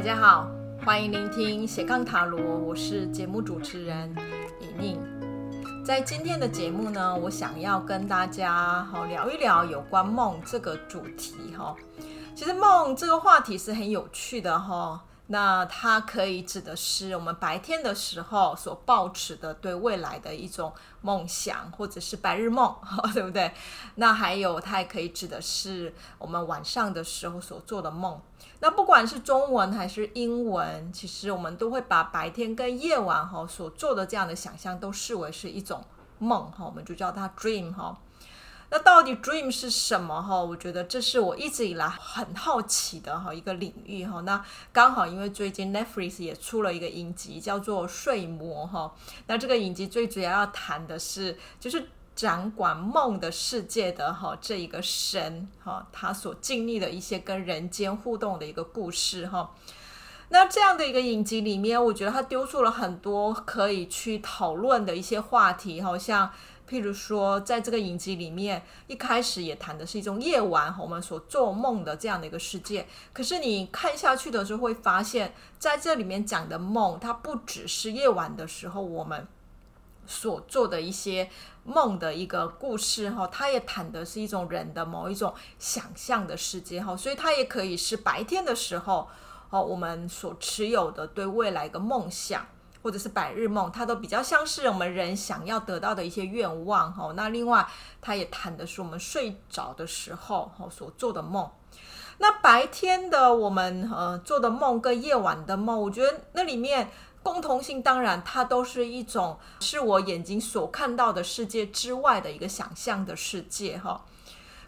大家好，欢迎聆听斜杠塔罗，我是节目主持人莹莹。在今天的节目呢，我想要跟大家好聊一聊有关梦这个主题哈。其实梦这个话题是很有趣的哈。那它可以指的是我们白天的时候所抱持的对未来的一种梦想，或者是白日梦，对不对？那还有它也可以指的是我们晚上的时候所做的梦。那不管是中文还是英文，其实我们都会把白天跟夜晚哈所做的这样的想象都视为是一种梦哈，我们就叫它 dream 哈。那到底 dream 是什么哈？我觉得这是我一直以来很好奇的哈一个领域哈。那刚好因为最近 Netflix 也出了一个影集叫做《睡魔》哈。那这个影集最主要要谈的是，就是掌管梦的世界的哈这一个神哈，他所经历的一些跟人间互动的一个故事哈。那这样的一个影集里面，我觉得他丢出了很多可以去讨论的一些话题哈，像。譬如说，在这个影集里面，一开始也谈的是一种夜晚我们所做梦的这样的一个世界。可是你看下去的时候，会发现在这里面讲的梦，它不只是夜晚的时候我们所做的一些梦的一个故事哈，它也谈的是一种人的某一种想象的世界哈，所以它也可以是白天的时候哦，我们所持有的对未来的梦想。或者是百日梦，它都比较像是我们人想要得到的一些愿望哈。那另外，它也谈的是我们睡着的时候哈所做的梦。那白天的我们呃做的梦跟夜晚的梦，我觉得那里面共同性当然它都是一种是我眼睛所看到的世界之外的一个想象的世界哈。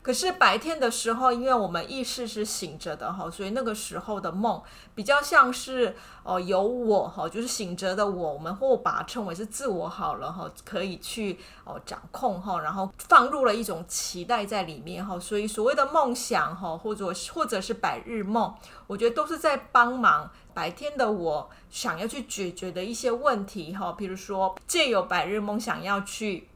可是白天的时候，因为我们意识是醒着的哈，所以那个时候的梦比较像是呃有我哈，就是醒着的我，我们或把它称为是自我好了哈，可以去哦掌控哈，然后放入了一种期待在里面哈，所以所谓的梦想哈，或者或者是白日梦，我觉得都是在帮忙白天的我想要去解决的一些问题哈，比如说借由白日梦想要去。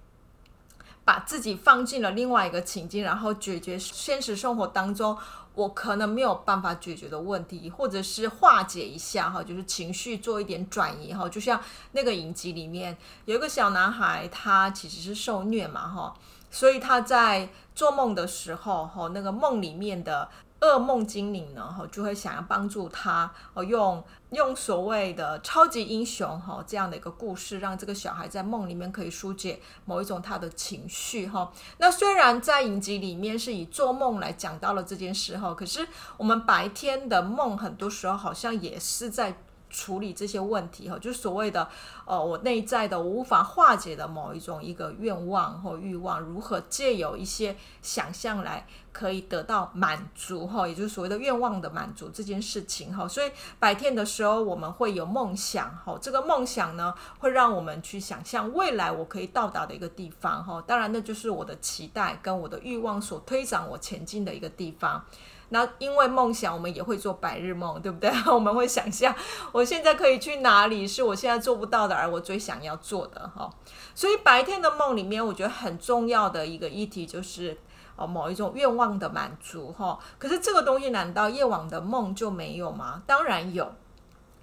把自己放进了另外一个情境，然后解决现实生活当中我可能没有办法解决的问题，或者是化解一下哈，就是情绪做一点转移哈。就像那个影集里面有一个小男孩，他其实是受虐嘛哈，所以他在做梦的时候哈，那个梦里面的。噩梦精灵呢，哈，就会想要帮助他，哦，用用所谓的超级英雄，哈，这样的一个故事，让这个小孩在梦里面可以疏解某一种他的情绪，哈。那虽然在影集里面是以做梦来讲到了这件事，哈，可是我们白天的梦很多时候好像也是在。处理这些问题哈，就是所谓的呃，我内在的我无法化解的某一种一个愿望或欲望，如何借由一些想象来可以得到满足哈，也就是所谓的愿望的满足这件事情哈。所以白天的时候我们会有梦想哈，这个梦想呢会让我们去想象未来我可以到达的一个地方哈。当然那就是我的期待跟我的欲望所推展我前进的一个地方。那因为梦想，我们也会做白日梦，对不对？我们会想象我现在可以去哪里，是我现在做不到的，而我最想要做的哈。所以白天的梦里面，我觉得很重要的一个议题就是哦，某一种愿望的满足哈。可是这个东西难道夜晚的梦就没有吗？当然有，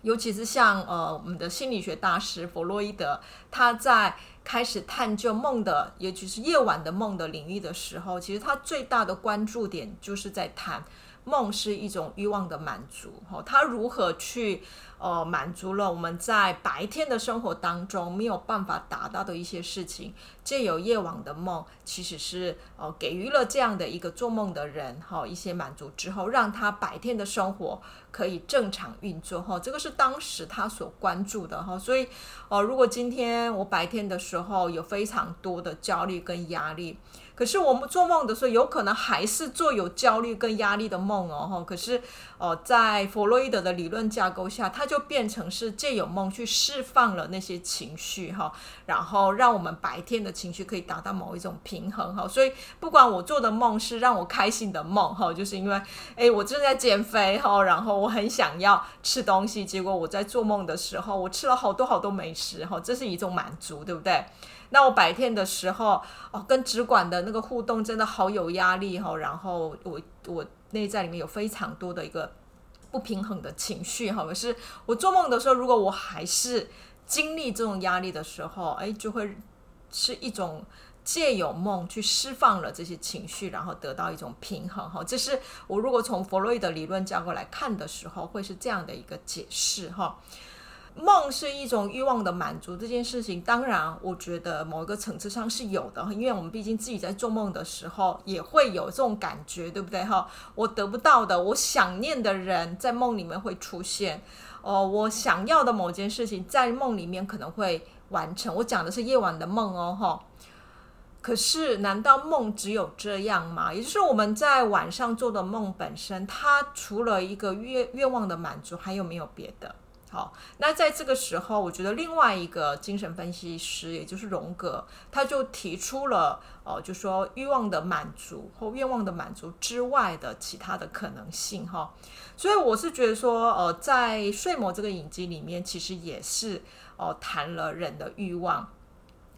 尤其是像呃我们的心理学大师弗洛伊德，他在。开始探究梦的，也就是夜晚的梦的领域的时候，其实他最大的关注点就是在谈梦是一种欲望的满足，哈，他如何去呃满足了我们在白天的生活当中没有办法达到的一些事情，借由夜晚的梦，其实是呃给予了这样的一个做梦的人哈一些满足之后，让他白天的生活可以正常运作哈，这个是当时他所关注的哈，所以哦，如果今天我白天的时候有非常多的焦虑跟压力。可是我们做梦的时候，有可能还是做有焦虑跟压力的梦哦。哈可是哦，在弗洛伊德的理论架构下，它就变成是借由梦去释放了那些情绪哈，然后让我们白天的情绪可以达到某一种平衡哈。所以不管我做的梦是让我开心的梦哈，就是因为诶我正在减肥哈，然后我很想要吃东西，结果我在做梦的时候，我吃了好多好多美食哈，这是一种满足，对不对？那我白天的时候，哦，跟直管的那个互动真的好有压力哈，然后我我内在里面有非常多的一个不平衡的情绪哈。可是我做梦的时候，如果我还是经历这种压力的时候，哎，就会是一种借由梦去释放了这些情绪，然后得到一种平衡哈。这是我如果从弗洛伊德理论架构来看的时候，会是这样的一个解释哈。梦是一种欲望的满足，这件事情当然，我觉得某一个层次上是有的，因为我们毕竟自己在做梦的时候也会有这种感觉，对不对？哈，我得不到的，我想念的人在梦里面会出现，哦，我想要的某件事情在梦里面可能会完成。我讲的是夜晚的梦哦，哈。可是，难道梦只有这样吗？也就是我们在晚上做的梦本身，它除了一个愿愿望的满足，还有没有别的？好，那在这个时候，我觉得另外一个精神分析师，也就是荣格，他就提出了，哦，就说欲望的满足或愿望的满足之外的其他的可能性，哈。所以我是觉得说，呃，在《睡魔》这个影集里面，其实也是哦谈了人的欲望，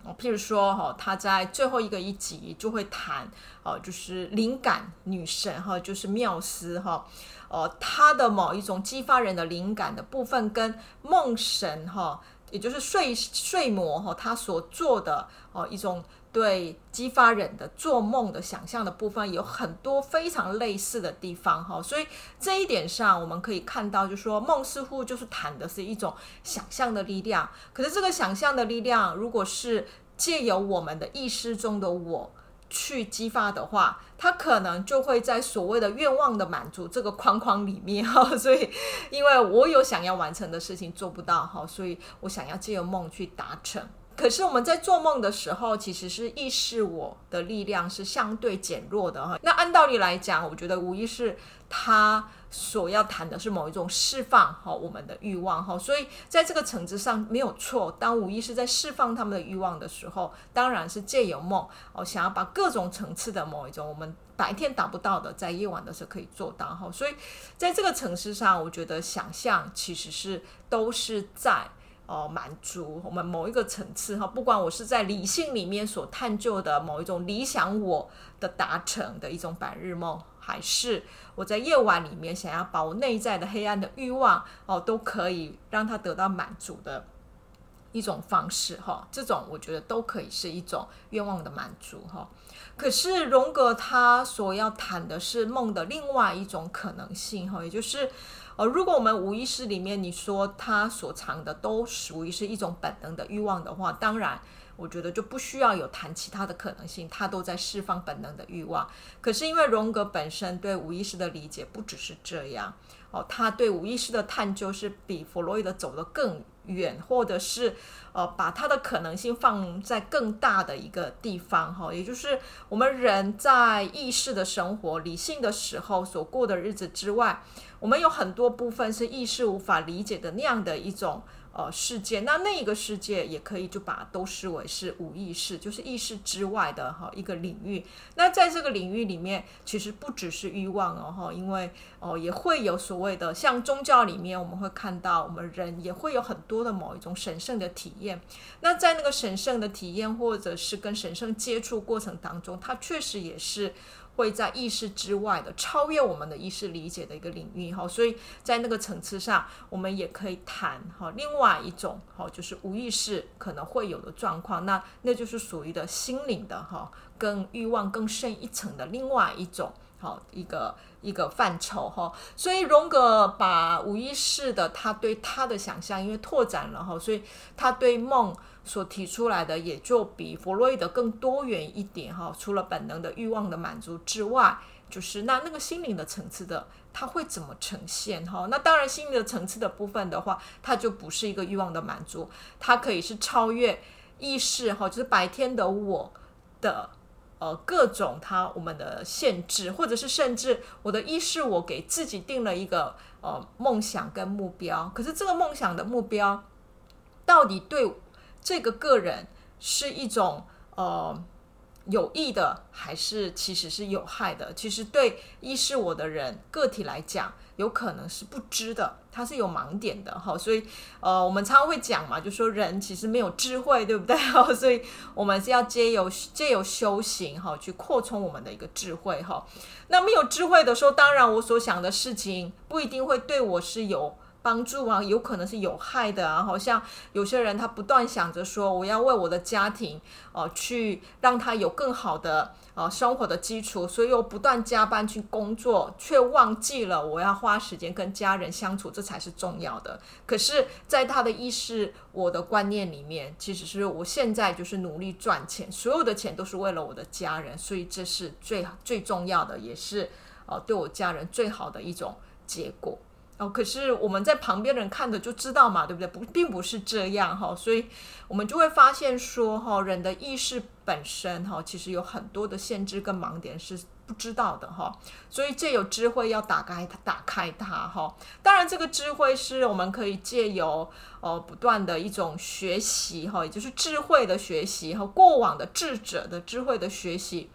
哦，譬如说，哈，他在最后一个一集就会谈，哦，就是灵感女神，哈，就是缪斯，哈。哦，她的某一种激发人的灵感的部分，跟梦神哈，也就是睡睡魔哈，他所做的哦一种对激发人的做梦的想象的部分，有很多非常类似的地方哈。所以这一点上，我们可以看到，就是说梦似乎就是谈的是一种想象的力量。可是这个想象的力量，如果是借由我们的意识中的我。去激发的话，他可能就会在所谓的愿望的满足这个框框里面哈，所以因为我有想要完成的事情做不到哈，所以我想要借由梦去达成。可是我们在做梦的时候，其实是意识我的力量是相对减弱的哈。那按道理来讲，我觉得无疑是他所要谈的是某一种释放哈，我们的欲望哈。所以在这个层次上没有错。当无意识在释放他们的欲望的时候，当然是借由梦哦，想要把各种层次的某一种我们白天达不到的，在夜晚的时候可以做到哈。所以在这个层次上，我觉得想象其实是都是在。哦，满足我们某一个层次哈，不管我是在理性里面所探究的某一种理想我的达成的一种白日梦，还是我在夜晚里面想要把我内在的黑暗的欲望哦，都可以让它得到满足的一种方式哈，这种我觉得都可以是一种愿望的满足哈。可是荣格他所要谈的是梦的另外一种可能性哈，也就是。呃，如果我们无意识里面你说它所藏的都属于是一种本能的欲望的话，当然，我觉得就不需要有谈其他的可能性，他都在释放本能的欲望。可是因为荣格本身对无意识的理解不只是这样，哦，他对无意识的探究是比弗洛伊德走得更远，或者是呃把他的可能性放在更大的一个地方，哈，也就是我们人在意识的生活、理性的时候所过的日子之外。我们有很多部分是意识无法理解的那样的一种呃世界，那那一个世界也可以就把都视为是无意识，就是意识之外的哈一个领域。那在这个领域里面，其实不只是欲望哦哈，因为哦也会有所谓的像宗教里面，我们会看到我们人也会有很多的某一种神圣的体验。那在那个神圣的体验或者是跟神圣接触过程当中，它确实也是。会在意识之外的超越我们的意识理解的一个领域哈，所以在那个层次上，我们也可以谈哈另外一种哈，就是无意识可能会有的状况，那那就是属于的心灵的哈，跟欲望更深一层的另外一种好一个一个范畴哈。所以荣格把无意识的他对他的想象，因为拓展了哈，所以他对梦。所提出来的也就比弗洛伊德更多元一点哈，除了本能的欲望的满足之外，就是那那个心灵的层次的，它会怎么呈现哈？那当然心灵的层次的部分的话，它就不是一个欲望的满足，它可以是超越意识哈，就是白天的我的呃各种它我们的限制，或者是甚至我的意识我给自己定了一个呃梦想跟目标，可是这个梦想的目标到底对？这个个人是一种呃有益的，还是其实是有害的？其实对意识我的人个体来讲，有可能是不知的，它是有盲点的哈。所以呃，我们常常会讲嘛，就说人其实没有智慧，对不对？所以我们是要借由借由修行哈，去扩充我们的一个智慧哈。那没有智慧的时候，当然我所想的事情不一定会对我是有。帮助啊，有可能是有害的啊。好像有些人他不断想着说，我要为我的家庭哦、去让他有更好的呃生活的基础，所以又不断加班去工作，却忘记了我要花时间跟家人相处，这才是重要的。可是，在他的意识我的观念里面，其实是我现在就是努力赚钱，所有的钱都是为了我的家人，所以这是最最重要的，也是哦对我家人最好的一种结果。哦，可是我们在旁边人看着就知道嘛，对不对？不，并不是这样哈，所以我们就会发现说哈，人的意识本身哈，其实有很多的限制跟盲点是不知道的哈，所以借由智慧要打开它，打开它哈。当然，这个智慧是我们可以借由呃不断的一种学习哈，也就是智慧的学习和过往的智者的智慧的学习，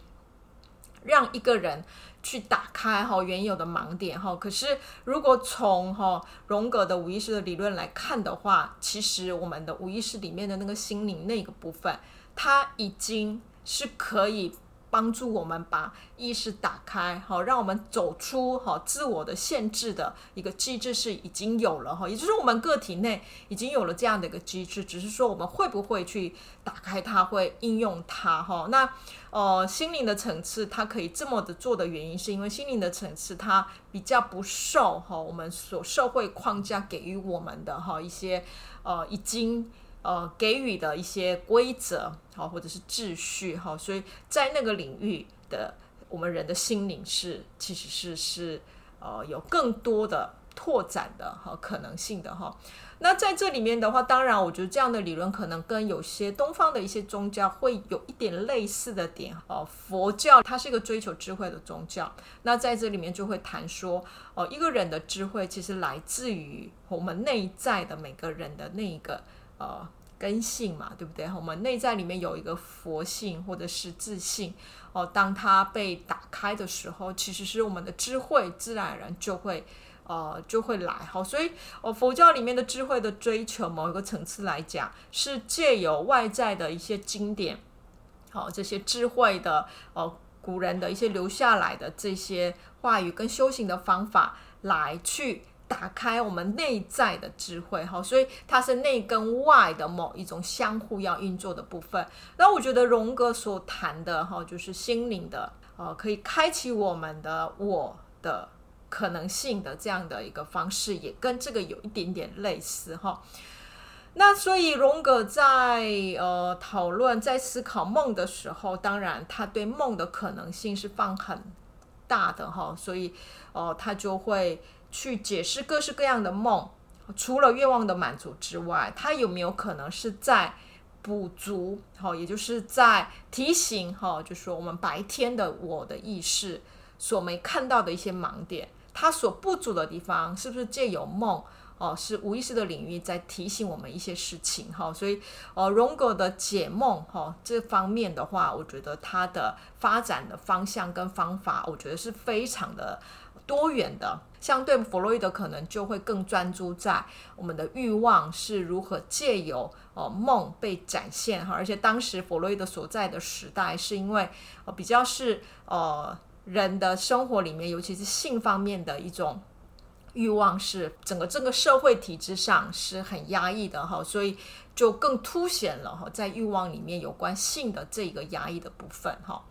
让一个人。去打开哈原有的盲点哈，可是如果从哈荣格的无意识的理论来看的话，其实我们的无意识里面的那个心灵那个部分，它已经是可以。帮助我们把意识打开，好，让我们走出好自我的限制的一个机制是已经有了哈，也就是我们个体内已经有了这样的一个机制，只是说我们会不会去打开它，会应用它哈。那呃，心灵的层次它可以这么的做的原因，是因为心灵的层次它比较不受哈我们所社会框架给予我们的哈一些呃已经。呃，给予的一些规则，好，或者是秩序，哈，所以在那个领域的我们人的心灵是，其实是是呃有更多的拓展的哈可能性的哈。那在这里面的话，当然我觉得这样的理论可能跟有些东方的一些宗教会有一点类似的点哦。佛教它是一个追求智慧的宗教，那在这里面就会谈说，哦，一个人的智慧其实来自于我们内在的每个人的那一个。呃，根性嘛，对不对？我们内在里面有一个佛性或者是自信哦，当它被打开的时候，其实是我们的智慧自然而然就会呃就会来。好，所以哦，佛教里面的智慧的追求，某一个层次来讲，是借由外在的一些经典，好、这些智慧的呃古人的一些留下来的这些话语跟修行的方法来去。打开我们内在的智慧，哈，所以它是内跟外的某一种相互要运作的部分。那我觉得荣格所谈的，哈，就是心灵的，呃，可以开启我们的我的可能性的这样的一个方式，也跟这个有一点点类似，哈。那所以荣格在呃讨论在思考梦的时候，当然他对梦的可能性是放很大的，哈，所以呃他就会。去解释各式各样的梦，除了愿望的满足之外，它有没有可能是在补足？哈，也就是在提醒哈，就是说我们白天的我的意识所没看到的一些盲点，它所不足的地方，是不是借由梦哦，是无意识的领域在提醒我们一些事情哈？所以哦，荣格的解梦哈这方面的话，我觉得它的发展的方向跟方法，我觉得是非常的多元的。相对弗洛伊德可能就会更专注在我们的欲望是如何借由呃梦被展现哈，而且当时弗洛伊德所在的时代是因为呃比较是呃人的生活里面，尤其是性方面的一种欲望是整个这个社会体制上是很压抑的哈，所以就更凸显了哈在欲望里面有关性的这个压抑的部分哈。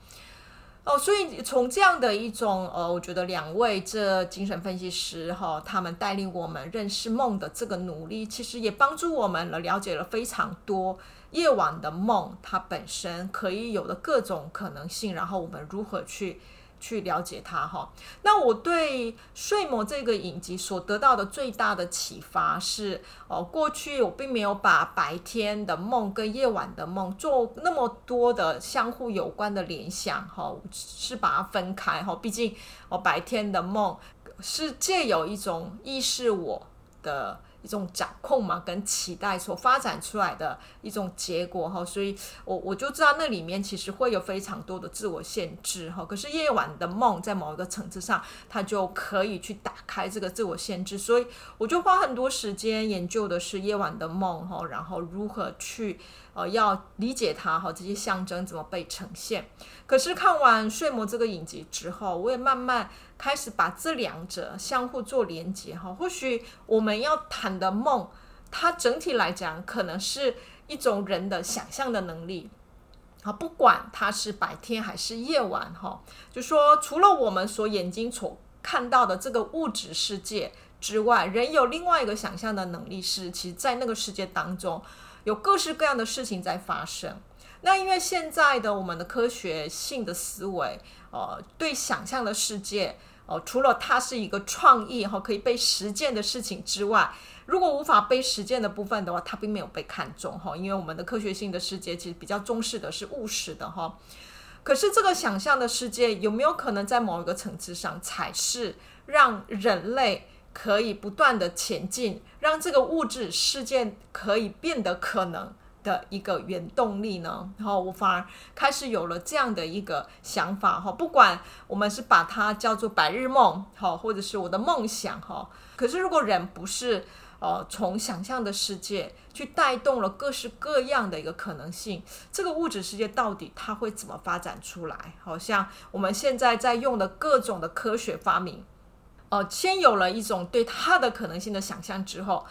哦，所以从这样的一种呃，我觉得两位这精神分析师哈，他们带领我们认识梦的这个努力，其实也帮助我们了了解了非常多夜晚的梦它本身可以有的各种可能性，然后我们如何去。去了解它哈，那我对《睡魔》这个影集所得到的最大的启发是，哦，过去我并没有把白天的梦跟夜晚的梦做那么多的相互有关的联想哈，是把它分开哈，毕竟哦，白天的梦是借有一种意识我的一种掌控嘛，跟期待所发展出来的一种结果哈，所以我我就知道那里面其实会有非常多的自我限制哈。可是夜晚的梦在某一个层次上，它就可以去打开这个自我限制，所以我就花很多时间研究的是夜晚的梦哈，然后如何去呃要理解它哈，这些象征怎么被呈现。可是看完《睡魔》这个影集之后，我也慢慢开始把这两者相互做连接哈。或许我们要谈的梦，它整体来讲可能是一种人的想象的能力啊，不管它是白天还是夜晚哈。就说除了我们所眼睛所看到的这个物质世界之外，人有另外一个想象的能力是，其实在那个世界当中有各式各样的事情在发生。那因为现在的我们的科学性的思维，呃，对想象的世界，呃，除了它是一个创意哈，可以被实践的事情之外，如果无法被实践的部分的话，它并没有被看重哈。因为我们的科学性的世界其实比较重视的是务实的哈。可是这个想象的世界有没有可能在某一个层次上，才是让人类可以不断的前进，让这个物质世界可以变得可能？的一个原动力呢，然后我反而开始有了这样的一个想法哈，不管我们是把它叫做白日梦哈，或者是我的梦想哈，可是如果人不是呃从想象的世界去带动了各式各样的一个可能性，这个物质世界到底它会怎么发展出来？好像我们现在在用的各种的科学发明，呃，先有了一种对它的可能性的想象之后，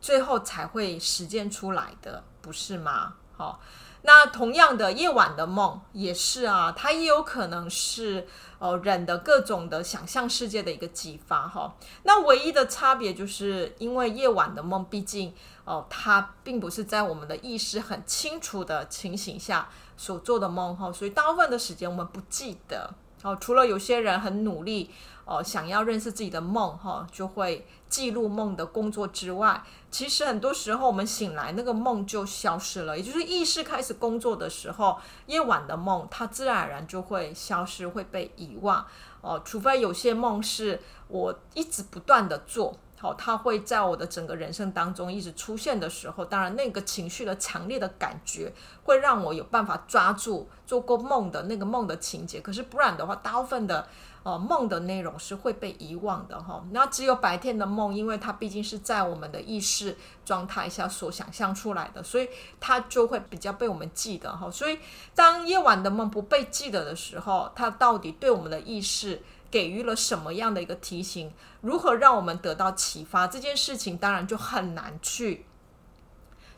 最后才会实践出来的。不是吗？好，那同样的夜晚的梦也是啊，它也有可能是呃人的各种的想象世界的一个激发哈。那唯一的差别就是因为夜晚的梦，毕竟哦、它并不是在我们的意识很清楚的情形下所做的梦哈，所以大部分的时间我们不记得哦。除了有些人很努力哦、想要认识自己的梦哈，就会记录梦的工作之外。其实很多时候，我们醒来那个梦就消失了，也就是意识开始工作的时候，夜晚的梦它自然而然就会消失，会被遗忘。哦，除非有些梦是我一直不断的做，好，它会在我的整个人生当中一直出现的时候，当然那个情绪的强烈的感觉会让我有办法抓住做过梦的那个梦的情节。可是不然的话，大部分的。哦，梦的内容是会被遗忘的哈。那只有白天的梦，因为它毕竟是在我们的意识状态下所想象出来的，所以它就会比较被我们记得哈。所以当夜晚的梦不被记得的时候，它到底对我们的意识给予了什么样的一个提醒？如何让我们得到启发？这件事情当然就很难去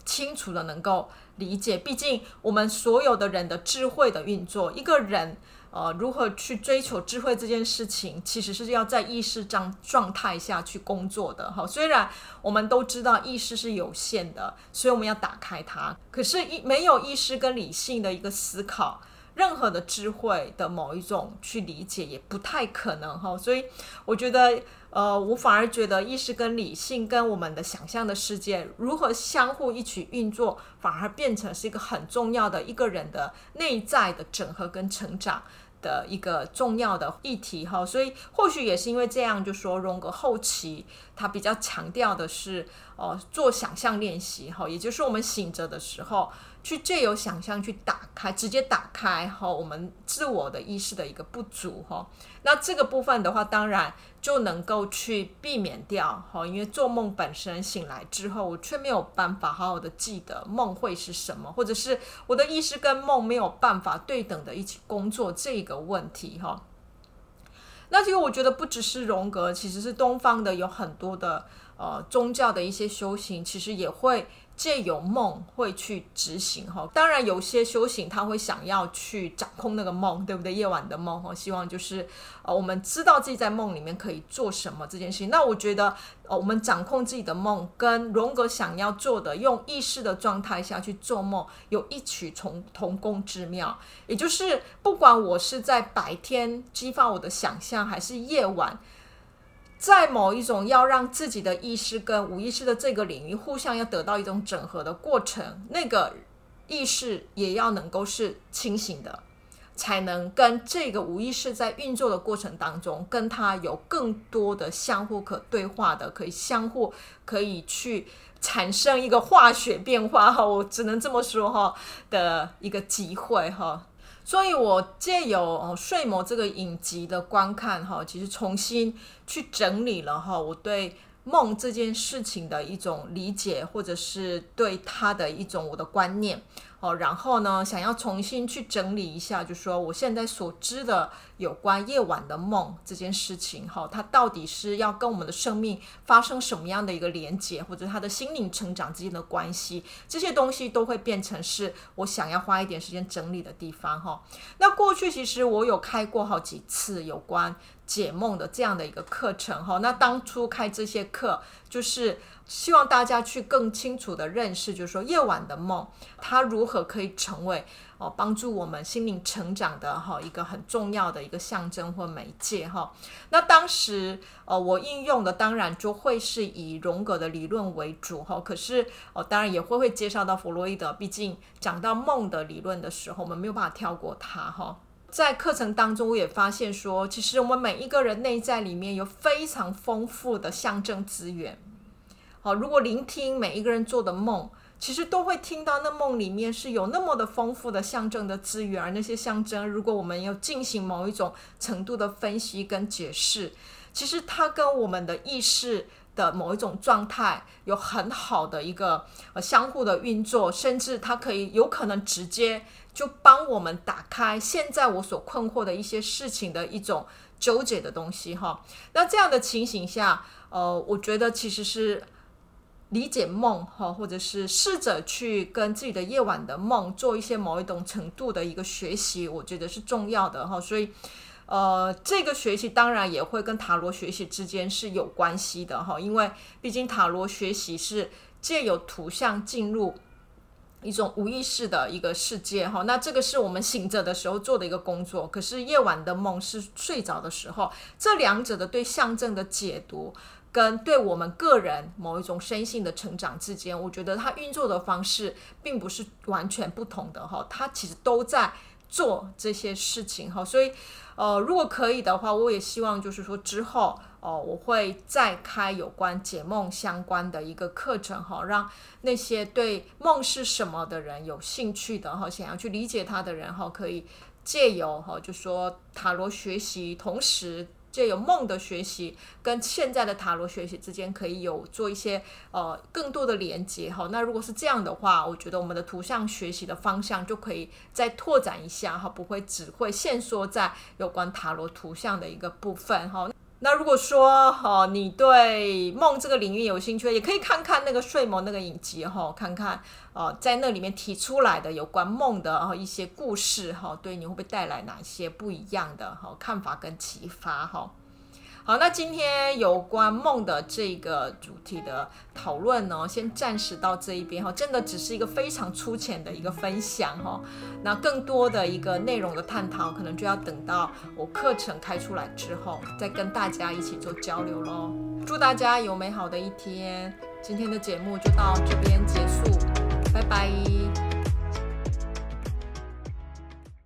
清楚的能够理解。毕竟我们所有的人的智慧的运作，一个人。呃，如何去追求智慧这件事情，其实是要在意识状状态下去工作的哈。虽然我们都知道意识是有限的，所以我们要打开它。可是，一没有意识跟理性的一个思考，任何的智慧的某一种去理解也不太可能哈。所以，我觉得，呃，我反而觉得意识跟理性跟我们的想象的世界如何相互一起运作，反而变成是一个很重要的一个人的内在的整合跟成长。的一个重要的议题哈，所以或许也是因为这样，就说荣格后期他比较强调的是，呃，做想象练习哈，也就是我们醒着的时候。去借由想象去打开，直接打开哈，我们自我的意识的一个不足哈。那这个部分的话，当然就能够去避免掉哈，因为做梦本身醒来之后，我却没有办法好好的记得梦会是什么，或者是我的意识跟梦没有办法对等的一起工作这个问题哈。那其实我觉得不只是荣格，其实是东方的有很多的呃宗教的一些修行，其实也会。借由梦会去执行哈，当然有些修行他会想要去掌控那个梦，对不对？夜晚的梦哈，希望就是呃我们知道自己在梦里面可以做什么这件事情。那我觉得呃我们掌控自己的梦，跟荣格想要做的用意识的状态下去做梦，有异曲同同工之妙。也就是不管我是在白天激发我的想象，还是夜晚。在某一种要让自己的意识跟无意识的这个领域互相要得到一种整合的过程，那个意识也要能够是清醒的，才能跟这个无意识在运作的过程当中，跟他有更多的相互可对话的，可以相互可以去产生一个化学变化哈，我只能这么说哈的一个机会哈。所以，我借由哦《睡魔》这个影集的观看哈，其实重新去整理了哈我对梦这件事情的一种理解，或者是对他的一种我的观念。哦，然后呢，想要重新去整理一下，就是说我现在所知的有关夜晚的梦这件事情，哈，它到底是要跟我们的生命发生什么样的一个连接，或者他的心灵成长之间的关系，这些东西都会变成是我想要花一点时间整理的地方，哈。那过去其实我有开过好几次有关解梦的这样的一个课程，哈。那当初开这些课就是。希望大家去更清楚地认识，就是说夜晚的梦，它如何可以成为哦帮助我们心灵成长的哈一个很重要的一个象征或媒介哈。那当时呃我应用的当然就会是以荣格的理论为主哈，可是哦当然也会会介绍到弗洛伊德，毕竟讲到梦的理论的时候，我们没有办法跳过它哈。在课程当中，我也发现说，其实我们每一个人内在里面有非常丰富的象征资源。好，如果聆听每一个人做的梦，其实都会听到那梦里面是有那么的丰富的象征的资源，而那些象征，如果我们要进行某一种程度的分析跟解释，其实它跟我们的意识的某一种状态有很好的一个呃相互的运作，甚至它可以有可能直接就帮我们打开现在我所困惑的一些事情的一种纠结的东西哈。那这样的情形下，呃，我觉得其实是。理解梦哈，或者是试着去跟自己的夜晚的梦做一些某一种程度的一个学习，我觉得是重要的哈。所以，呃，这个学习当然也会跟塔罗学习之间是有关系的哈，因为毕竟塔罗学习是借由图像进入一种无意识的一个世界哈。那这个是我们醒着的时候做的一个工作，可是夜晚的梦是睡着的时候，这两者的对象征的解读。跟对我们个人某一种身心的成长之间，我觉得它运作的方式并不是完全不同的哈，它其实都在做这些事情哈，所以呃，如果可以的话，我也希望就是说之后哦、我会再开有关解梦相关的一个课程哈，让那些对梦是什么的人有兴趣的哈，想要去理解它的人哈，可以借由哈，就说塔罗学习，同时。借由梦的学习跟现在的塔罗学习之间，可以有做一些呃更多的连接哈。那如果是这样的话，我觉得我们的图像学习的方向就可以再拓展一下哈，不会只会限缩在有关塔罗图像的一个部分哈。那如果说哦，你对梦这个领域有兴趣，也可以看看那个睡魔那个影集哈，看看哦，在那里面提出来的有关梦的哦一些故事哈，对你会不会带来哪些不一样的哈看法跟启发哈？好，那今天有关梦的这个主题的讨论呢，先暂时到这一边哈，真的只是一个非常粗浅的一个分享哈。那更多的一个内容的探讨，可能就要等到我课程开出来之后，再跟大家一起做交流喽。祝大家有美好的一天，今天的节目就到这边结束，拜拜。